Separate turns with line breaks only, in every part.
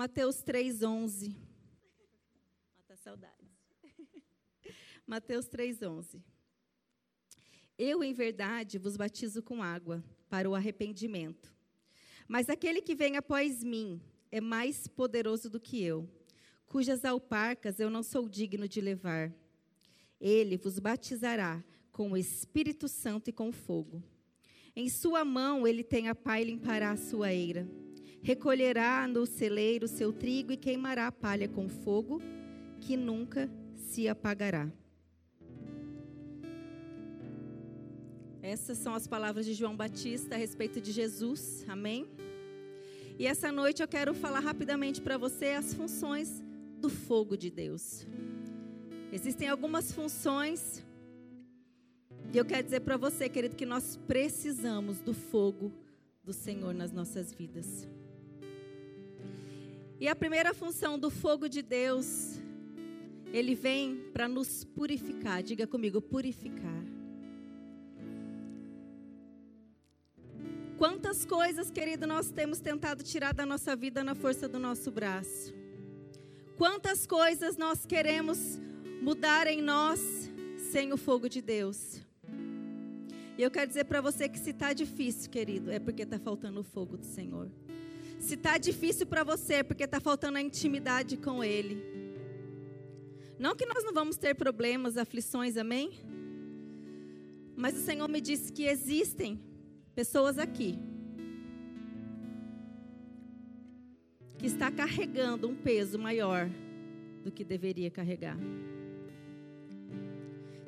Mateus 3:11. Mata saudades. Mateus 3:11. Eu, em verdade, vos batizo com água para o arrependimento. Mas aquele que vem após mim é mais poderoso do que eu, cujas alparcas eu não sou digno de levar. Ele vos batizará com o Espírito Santo e com fogo. Em sua mão ele tem a pá e limpará a sua eira. Recolherá no celeiro seu trigo e queimará a palha com fogo, que nunca se apagará. Essas são as palavras de João Batista a respeito de Jesus. Amém? E essa noite eu quero falar rapidamente para você as funções do fogo de Deus. Existem algumas funções, e eu quero dizer para você, querido, que nós precisamos do fogo do Senhor nas nossas vidas. E a primeira função do fogo de Deus, ele vem para nos purificar. Diga comigo, purificar. Quantas coisas, querido, nós temos tentado tirar da nossa vida na força do nosso braço. Quantas coisas nós queremos mudar em nós sem o fogo de Deus. E eu quero dizer para você que se está difícil, querido, é porque está faltando o fogo do Senhor. Se está difícil para você, é porque está faltando a intimidade com Ele. Não que nós não vamos ter problemas, aflições, amém? Mas o Senhor me disse que existem pessoas aqui que está carregando um peso maior do que deveria carregar.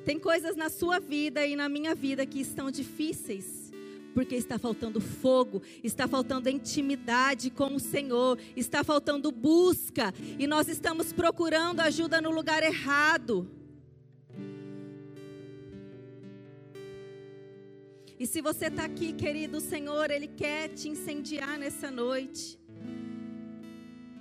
Tem coisas na sua vida e na minha vida que estão difíceis, porque está faltando fogo, está faltando intimidade com o Senhor, está faltando busca, e nós estamos procurando ajuda no lugar errado. E se você está aqui, querido, o Senhor, Ele quer te incendiar nessa noite.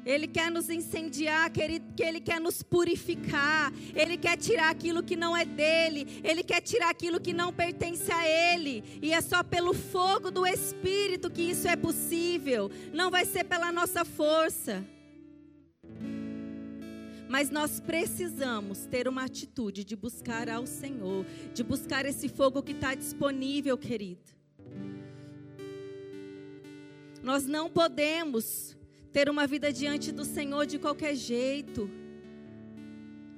Ele quer nos incendiar, querido, que Ele quer nos purificar. Ele quer tirar aquilo que não é dele. Ele quer tirar aquilo que não pertence a Ele. E é só pelo fogo do Espírito que isso é possível. Não vai ser pela nossa força. Mas nós precisamos ter uma atitude de buscar ao Senhor, de buscar esse fogo que está disponível, querido. Nós não podemos ter uma vida diante do Senhor de qualquer jeito.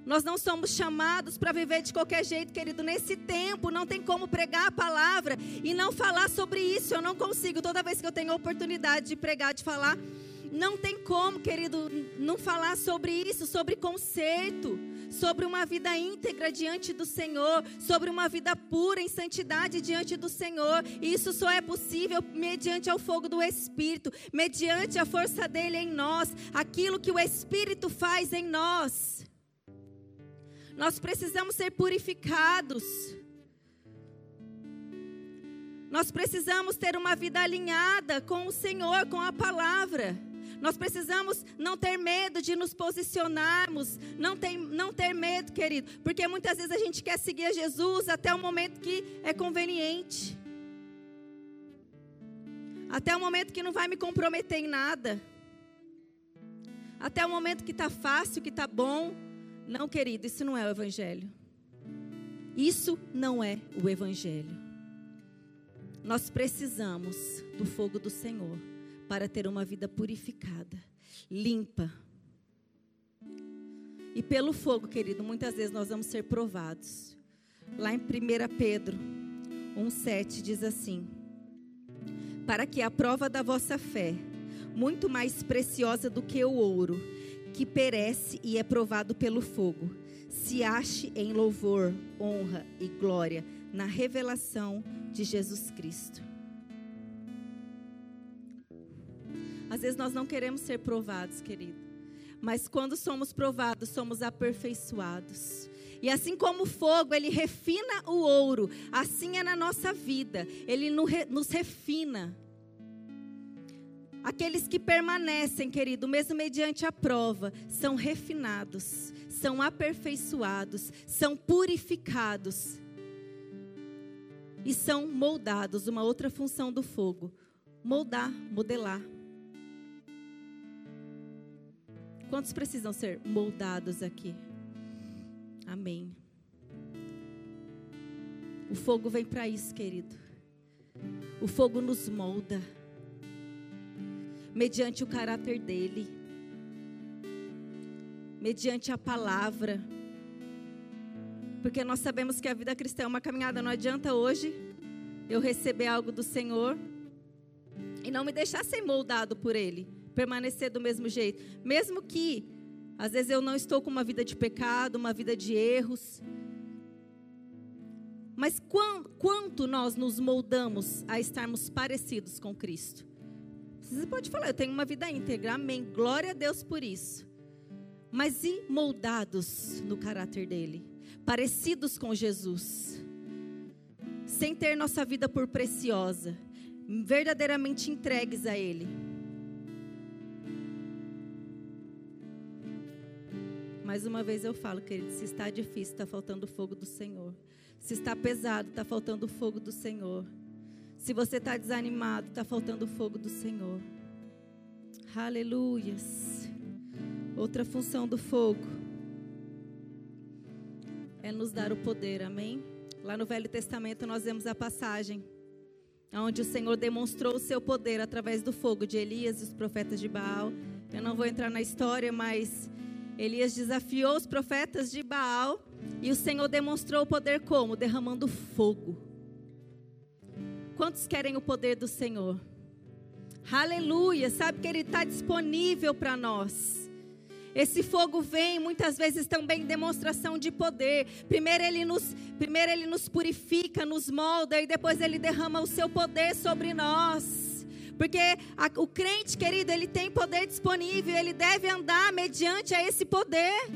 Nós não somos chamados para viver de qualquer jeito, querido. Nesse tempo, não tem como pregar a palavra e não falar sobre isso. Eu não consigo. Toda vez que eu tenho a oportunidade de pregar, de falar, não tem como, querido, não falar sobre isso, sobre conserto, sobre uma vida íntegra diante do Senhor, sobre uma vida pura em santidade diante do Senhor. E isso só é possível mediante o fogo do Espírito, mediante a força dele em nós, aquilo que o Espírito faz em nós. Nós precisamos ser purificados. Nós precisamos ter uma vida alinhada com o Senhor, com a palavra. Nós precisamos não ter medo de nos posicionarmos, não, tem, não ter medo, querido, porque muitas vezes a gente quer seguir a Jesus até o momento que é conveniente, até o momento que não vai me comprometer em nada, até o momento que está fácil, que está bom. Não, querido, isso não é o Evangelho. Isso não é o Evangelho. Nós precisamos do fogo do Senhor para ter uma vida purificada, limpa. E pelo fogo, querido, muitas vezes nós vamos ser provados. Lá em 1 Pedro 1,7 diz assim: Para que a prova da vossa fé, muito mais preciosa do que o ouro, que perece e é provado pelo fogo, se ache em louvor, honra e glória na revelação de Jesus Cristo. Às vezes nós não queremos ser provados, querido. Mas quando somos provados, somos aperfeiçoados. E assim como o fogo, ele refina o ouro, assim é na nossa vida, ele nos refina. Aqueles que permanecem, querido, mesmo mediante a prova, são refinados, são aperfeiçoados, são purificados e são moldados. Uma outra função do fogo: moldar, modelar. Quantos precisam ser moldados aqui? Amém. O fogo vem para isso, querido. O fogo nos molda, mediante o caráter dele, mediante a palavra. Porque nós sabemos que a vida cristã é uma caminhada, não adianta hoje eu receber algo do Senhor e não me deixar ser moldado por Ele, permanecer do mesmo jeito, mesmo que às vezes eu não estou com uma vida de pecado, uma vida de erros. Mas quanto nós nos moldamos a estarmos parecidos com Cristo? Você pode falar, eu tenho uma vida íntegra, amém. Glória a Deus por isso. Mas e moldados no caráter dele? Parecidos com Jesus? Sem ter nossa vida por preciosa, verdadeiramente entregues a Ele. Mais uma vez eu falo, querido, se está difícil, está faltando o fogo do Senhor. Se está pesado, está faltando o fogo do Senhor. Se você está desanimado, está faltando o fogo do Senhor. Aleluias. Outra função do fogo é nos dar o poder, amém? Lá no Velho Testamento nós vemos a passagem onde o Senhor demonstrou o seu poder através do fogo de Elias e os profetas de Baal. Eu não vou entrar na história, mas Elias desafiou os profetas de Baal e o Senhor demonstrou o poder como? Derramando fogo. Quantos querem o poder do Senhor? Aleluia! Sabe que Ele está disponível para nós. Esse fogo vem muitas vezes também em demonstração de poder. Primeiro ele nos, primeiro ele nos purifica, nos molda e depois ele derrama o seu poder sobre nós. Porque a, o crente, querido, ele tem poder disponível, ele deve andar mediante a esse poder.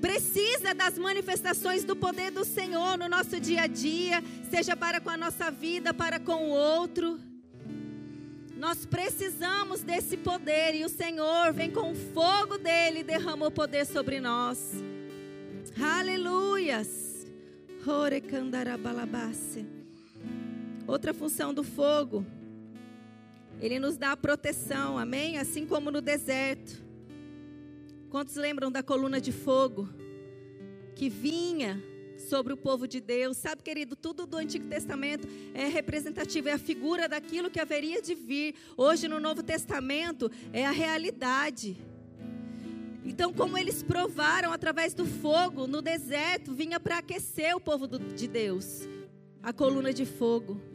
Precisa das manifestações do poder do Senhor no nosso dia a dia, seja para com a nossa vida, para com o outro. Nós precisamos desse poder e o Senhor vem com o fogo dele e derrama o poder sobre nós. Aleluias. Outra função do fogo, ele nos dá proteção, amém? Assim como no deserto. Quantos lembram da coluna de fogo que vinha sobre o povo de Deus. Sabe, querido, tudo do Antigo Testamento é representativo, é a figura daquilo que haveria de vir. Hoje no Novo Testamento é a realidade. Então, como eles provaram através do fogo no deserto, vinha para aquecer o povo de Deus, a coluna de fogo.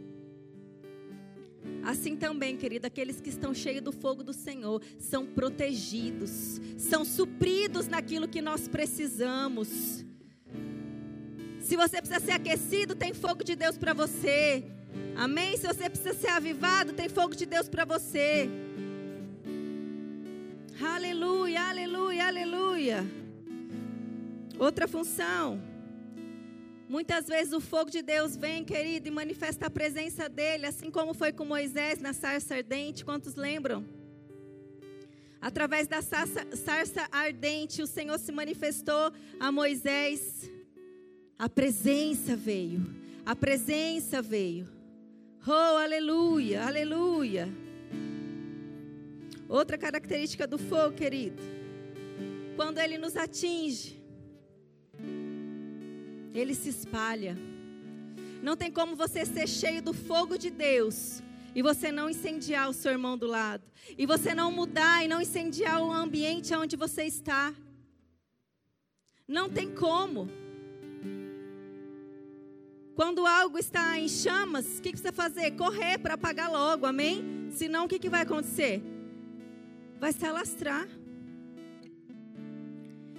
Assim também, querido, aqueles que estão cheios do fogo do Senhor são protegidos, são supridos naquilo que nós precisamos. Se você precisa ser aquecido, tem fogo de Deus para você. Amém? Se você precisa ser avivado, tem fogo de Deus para você. Aleluia, aleluia, aleluia. Outra função. Muitas vezes o fogo de Deus vem, querido, e manifesta a presença dele, assim como foi com Moisés na sarça ardente. Quantos lembram? Através da sarça, sarça ardente, o Senhor se manifestou a Moisés. A presença veio. A presença veio. Oh, aleluia, aleluia. Outra característica do fogo, querido. Quando ele nos atinge, ele se espalha. Não tem como você ser cheio do fogo de Deus e você não incendiar o seu irmão do lado, e você não mudar e não incendiar o ambiente onde você está. Não tem como. Quando algo está em chamas, o que, precisa fazer? Correr para apagar logo, amém? Senão o que, que vai acontecer? Vai se alastrar.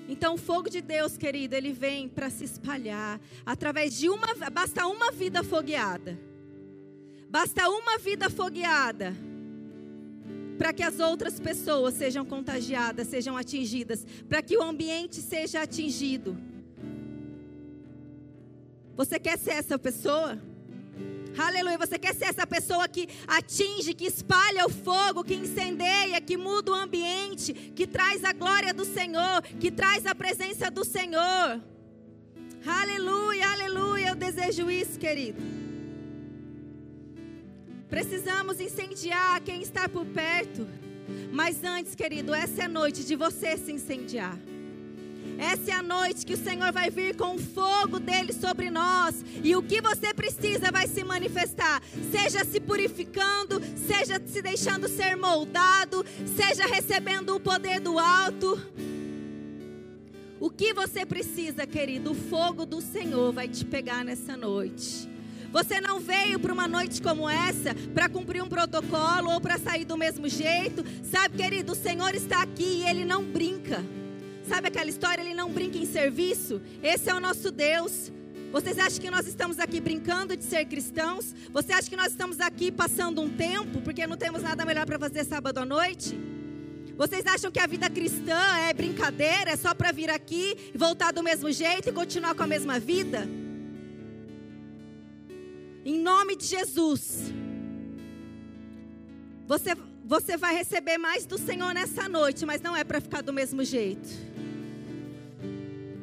Então o fogo de Deus, querido, ele vem para se espalhar através de uma, basta uma vida fogueada. Basta uma vida fogueada para que as outras pessoas sejam contagiadas, sejam atingidas, para que o ambiente seja atingido. Você quer ser essa pessoa? Aleluia. Você quer ser essa pessoa que atinge, que espalha o fogo, que incendeia, que muda o ambiente, que traz a glória do Senhor, que traz a presença do Senhor. Aleluia, aleluia. Eu desejo isso, querido. Precisamos incendiar quem está por perto. Mas antes, querido, essa é a noite de você se incendiar. Essa é a noite que o Senhor vai vir com o fogo dele sobre nós. E o que você precisa vai se manifestar. Seja se purificando, seja se deixando ser moldado, seja recebendo o poder do alto. O que você precisa, querido? O fogo do Senhor vai te pegar nessa noite. Você não veio para uma noite como essa para cumprir um protocolo ou para sair do mesmo jeito. Sabe, querido, o Senhor está aqui e ele não brinca. Sabe aquela história? Ele não brinca em serviço. Esse é o nosso Deus. Vocês acham que nós estamos aqui brincando de ser cristãos? Você acha que nós estamos aqui passando um tempo porque não temos nada melhor para fazer sábado à noite? Vocês acham que a vida cristã é brincadeira, é só para vir aqui e voltar do mesmo jeito e continuar com a mesma vida? Em nome de Jesus. Você, você vai receber mais do Senhor nessa noite, mas não é para ficar do mesmo jeito.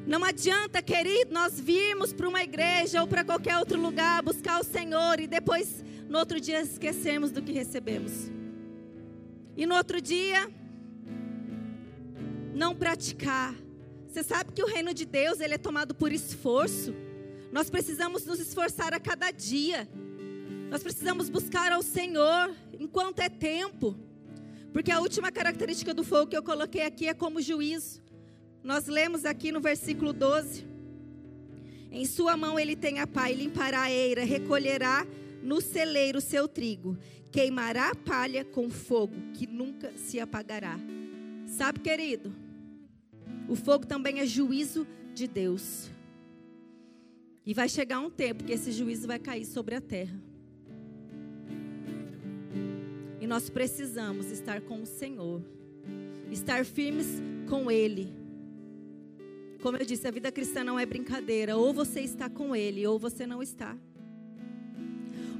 Não adianta, querido, nós virmos para uma igreja ou para qualquer outro lugar buscar o Senhor e depois, no outro dia, esquecermos do que recebemos. E no outro dia, não praticar. Você sabe que o reino de Deus ele é tomado por esforço. Nós precisamos nos esforçar a cada dia. Nós precisamos buscar ao Senhor enquanto é tempo. Porque a última característica do fogo que eu coloquei aqui é como juízo. Nós lemos aqui no versículo 12: Em sua mão ele tem a pá e limpará a eira, recolherá no celeiro seu trigo, queimará a palha com fogo que nunca se apagará. Sabe, querido? O fogo também é juízo de Deus. E vai chegar um tempo que esse juízo vai cair sobre a terra. E nós precisamos estar com o Senhor, estar firmes com Ele como eu disse, a vida cristã não é brincadeira. Ou você está com Ele, ou você não está.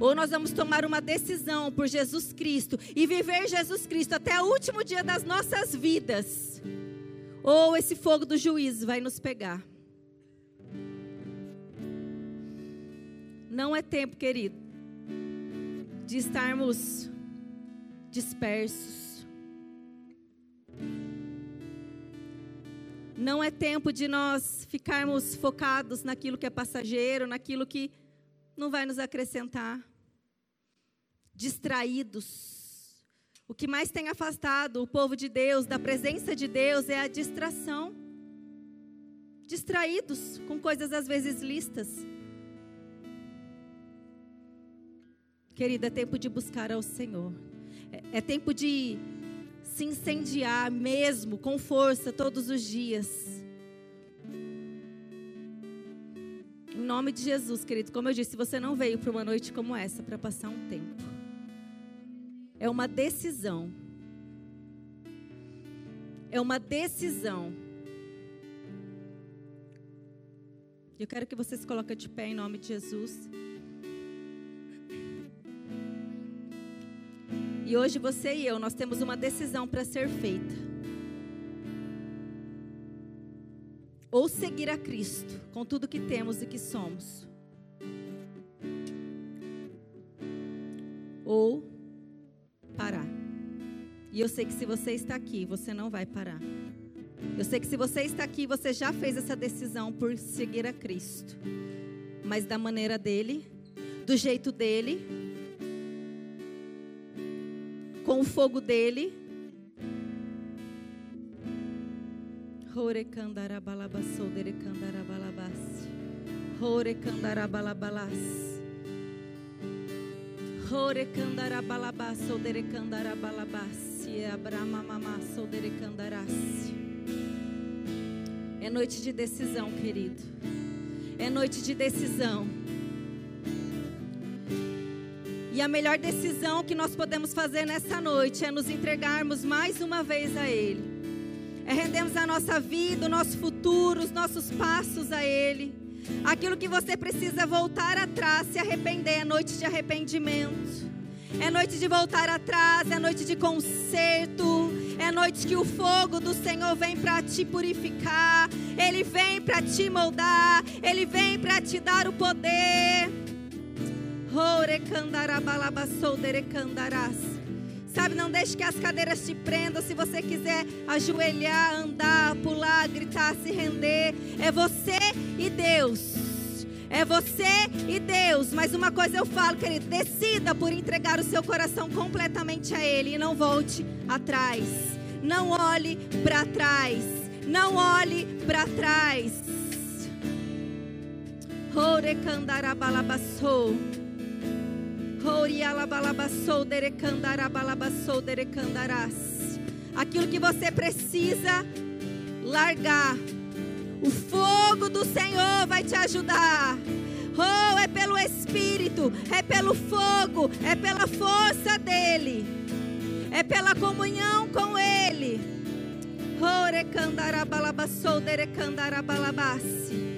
Ou nós vamos tomar uma decisão por Jesus Cristo e viver Jesus Cristo até o último dia das nossas vidas. Ou esse fogo do juízo vai nos pegar. Não é tempo, querido, de estarmos dispersos. Não é tempo de nós ficarmos focados naquilo que é passageiro, naquilo que não vai nos acrescentar. Distraídos. O que mais tem afastado o povo de Deus da presença de Deus é a distração. Distraídos com coisas às vezes listas. Querida, é tempo de buscar ao Senhor. É, é tempo de se incendiar mesmo, com força, todos os dias. Em nome de Jesus, querido, como eu disse, você não veio para uma noite como essa para passar um tempo. É uma decisão. É uma decisão. Eu quero que você se coloque de pé em nome de Jesus. E hoje você e eu, nós temos uma decisão para ser feita. Ou seguir a Cristo com tudo que temos e que somos. Ou parar. E eu sei que se você está aqui, você não vai parar. Eu sei que se você está aqui, você já fez essa decisão por seguir a Cristo. Mas da maneira dele, do jeito dele, com o fogo dele. É noite de decisão, querido. É noite de decisão. E a melhor decisão que nós podemos fazer nessa noite é nos entregarmos mais uma vez a Ele. É rendermos a nossa vida, o nosso futuro, os nossos passos a Ele. Aquilo que você precisa voltar atrás, se arrepender, é noite de arrependimento. É noite de voltar atrás, é noite de conserto. É noite que o fogo do Senhor vem para te purificar. Ele vem para te moldar. Ele vem para te dar o poder. Sabe, não deixe que as cadeiras te prendam. Se você quiser ajoelhar, andar, pular, gritar, se render, é você e Deus. É você e Deus. Mas uma coisa eu falo, querido: decida por entregar o seu coração completamente a Ele e não volte atrás. Não olhe para trás. Não olhe para trás. Orecandarabalabasou. Aquilo que você precisa largar. O fogo do Senhor vai te ajudar. Oh, é pelo Espírito, é pelo fogo, é pela força dEle, é pela comunhão com Ele. Orecandarabalabasou, derecandarabalabassi.